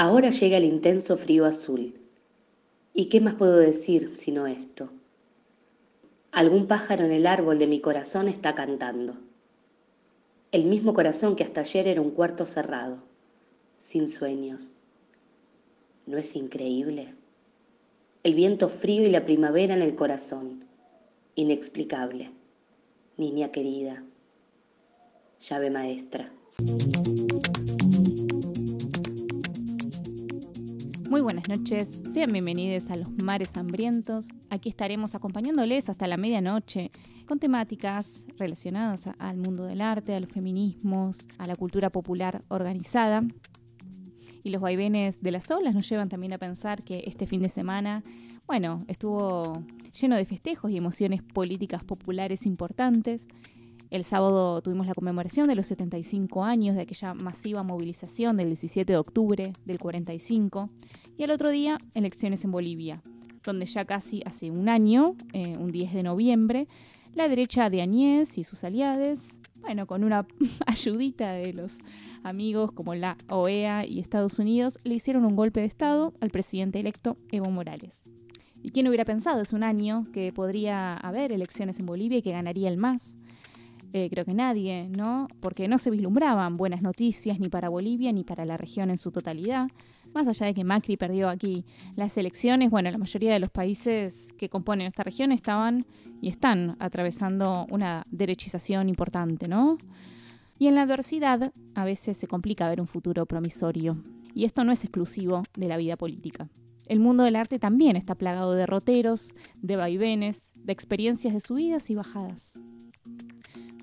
Ahora llega el intenso frío azul. ¿Y qué más puedo decir sino esto? Algún pájaro en el árbol de mi corazón está cantando. El mismo corazón que hasta ayer era un cuarto cerrado, sin sueños. ¿No es increíble? El viento frío y la primavera en el corazón. Inexplicable. Niña querida. Llave maestra. Muy buenas noches, sean bienvenidos a los mares hambrientos. Aquí estaremos acompañándoles hasta la medianoche con temáticas relacionadas al mundo del arte, a los feminismos, a la cultura popular organizada. Y los vaivenes de las olas nos llevan también a pensar que este fin de semana, bueno, estuvo lleno de festejos y emociones políticas populares importantes. El sábado tuvimos la conmemoración de los 75 años de aquella masiva movilización del 17 de octubre del 45 y al otro día elecciones en Bolivia, donde ya casi hace un año, eh, un 10 de noviembre, la derecha de Añez y sus aliados, bueno, con una ayudita de los amigos como la OEA y Estados Unidos, le hicieron un golpe de Estado al presidente electo Evo Morales. ¿Y quién hubiera pensado? Es un año que podría haber elecciones en Bolivia y que ganaría el MAS. Eh, creo que nadie, ¿no? Porque no se vislumbraban buenas noticias ni para Bolivia ni para la región en su totalidad. Más allá de que Macri perdió aquí las elecciones, bueno, la mayoría de los países que componen esta región estaban y están atravesando una derechización importante, ¿no? Y en la adversidad a veces se complica ver un futuro promisorio. Y esto no es exclusivo de la vida política. El mundo del arte también está plagado de derroteros, de vaivenes, de experiencias de subidas y bajadas.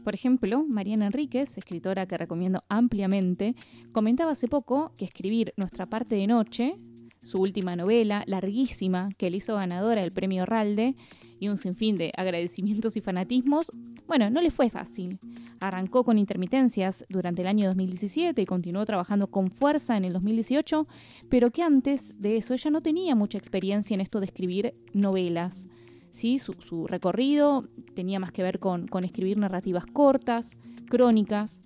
Por ejemplo, Mariana Enríquez, escritora que recomiendo ampliamente, comentaba hace poco que escribir Nuestra parte de noche, su última novela, larguísima, que le hizo ganadora del premio Ralde, y un sinfín de agradecimientos y fanatismos, bueno, no le fue fácil. Arrancó con intermitencias durante el año 2017 y continuó trabajando con fuerza en el 2018, pero que antes de eso ella no tenía mucha experiencia en esto de escribir novelas. Su, recorrido tenía más que ver con, escribir narrativas cortas, crónicas,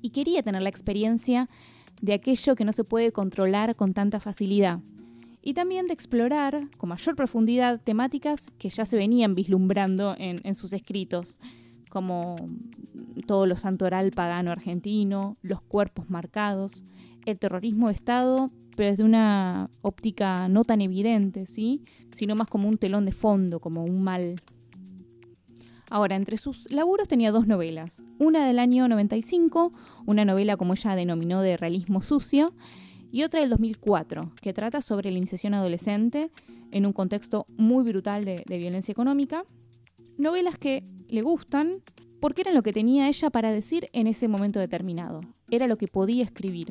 y quería tener la experiencia de aquello que no se puede controlar con tanta facilidad, y también de explorar con mayor profundidad temáticas que ya se venían vislumbrando en, en, sus escritos, como todo lo santoral pagano argentino, los cuerpos marcados, el terrorismo de Estado pero desde una óptica no tan evidente, ¿sí? sino más como un telón de fondo, como un mal. Ahora, entre sus laburos tenía dos novelas. Una del año 95, una novela como ella denominó de realismo sucio, y otra del 2004, que trata sobre la iniciación adolescente en un contexto muy brutal de, de violencia económica. Novelas que le gustan porque eran lo que tenía ella para decir en ese momento determinado. Era lo que podía escribir.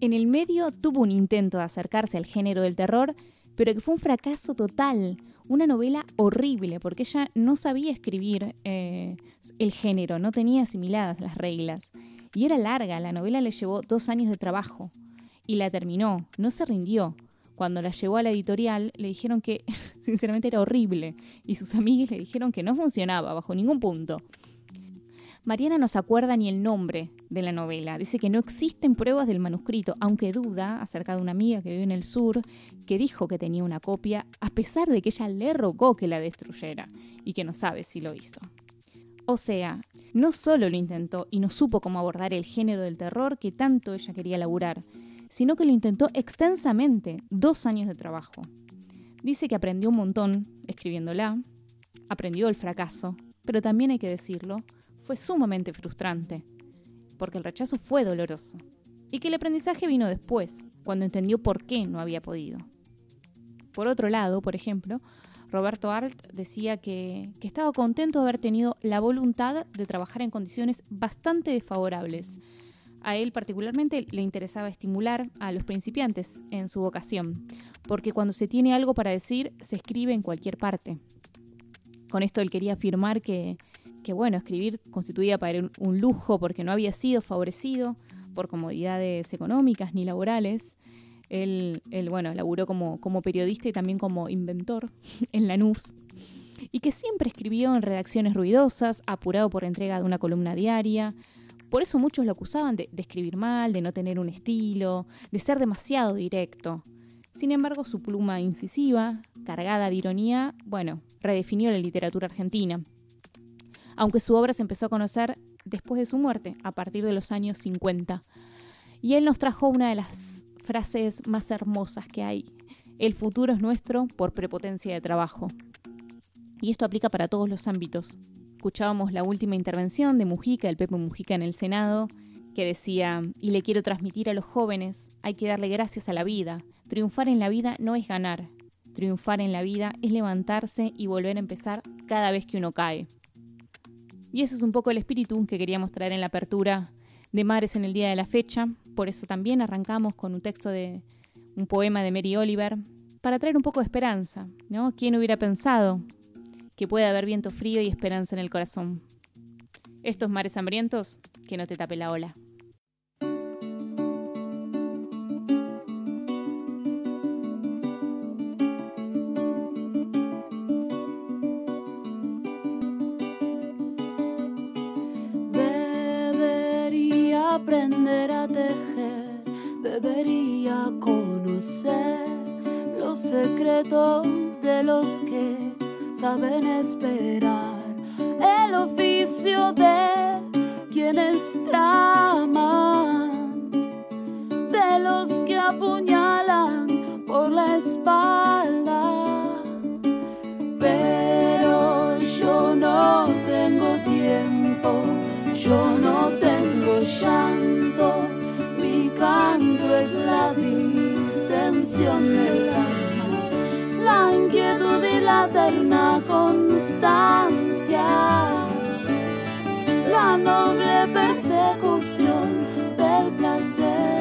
En el medio tuvo un intento de acercarse al género del terror, pero que fue un fracaso total. Una novela horrible, porque ella no sabía escribir eh, el género, no tenía asimiladas las reglas. Y era larga, la novela le llevó dos años de trabajo. Y la terminó, no se rindió. Cuando la llevó a la editorial, le dijeron que sinceramente era horrible. Y sus amigas le dijeron que no funcionaba bajo ningún punto. Mariana no se acuerda ni el nombre de la novela. Dice que no existen pruebas del manuscrito, aunque duda acerca de una amiga que vive en el sur que dijo que tenía una copia, a pesar de que ella le rogó que la destruyera y que no sabe si lo hizo. O sea, no solo lo intentó y no supo cómo abordar el género del terror que tanto ella quería laburar, sino que lo intentó extensamente, dos años de trabajo. Dice que aprendió un montón escribiéndola, aprendió el fracaso, pero también hay que decirlo, fue sumamente frustrante, porque el rechazo fue doloroso, y que el aprendizaje vino después, cuando entendió por qué no había podido. Por otro lado, por ejemplo, Roberto Arlt decía que, que, estaba contento de haber tenido la voluntad de trabajar en condiciones bastante desfavorables. A él particularmente le interesaba estimular a los principiantes en su vocación, porque cuando se tiene algo para decir, se escribe en cualquier parte. Con esto él quería afirmar que, que bueno, escribir constituía para él un lujo porque no había sido favorecido por comodidades económicas ni laborales. Él, bueno, laburó como, como periodista y también como inventor en Lanús. Y que siempre escribió en redacciones ruidosas, apurado por entrega de una columna diaria, Por eso muchos lo acusaban de, de escribir mal, de no tener un estilo, de ser demasiado directo. Sin embargo, su pluma incisiva, cargada de ironía, bueno, redefinió la literatura argentina. Aunque su obra se empezó a conocer después de su muerte, a partir de los años 50. Y él nos trajo una de las frases más hermosas que hay. El futuro es nuestro por prepotencia de trabajo. Y esto aplica para todos los ámbitos. Escuchábamos la última intervención de Mujica, el Pepe Mujica en el Senado, que decía, y le quiero transmitir a los jóvenes, hay que darle gracias a la vida. Triunfar en la vida no es ganar. Triunfar en la vida es levantarse y volver a empezar cada vez que uno cae. Y eso es un poco el espíritu que queríamos traer en la apertura de Mares en el día de la fecha. Por eso también arrancamos con un texto de un poema de Mary Oliver para traer un poco de esperanza, ¿no? ¿Quién hubiera pensado que puede haber viento frío y esperanza en el corazón? Estos mares hambrientos, que no te tape la ola. A tejer, debería conocer los secretos de los que saben esperar, el oficio de quienes traman, de los que apuñalan la inquietud y la eterna constancia la noble persecución del placer.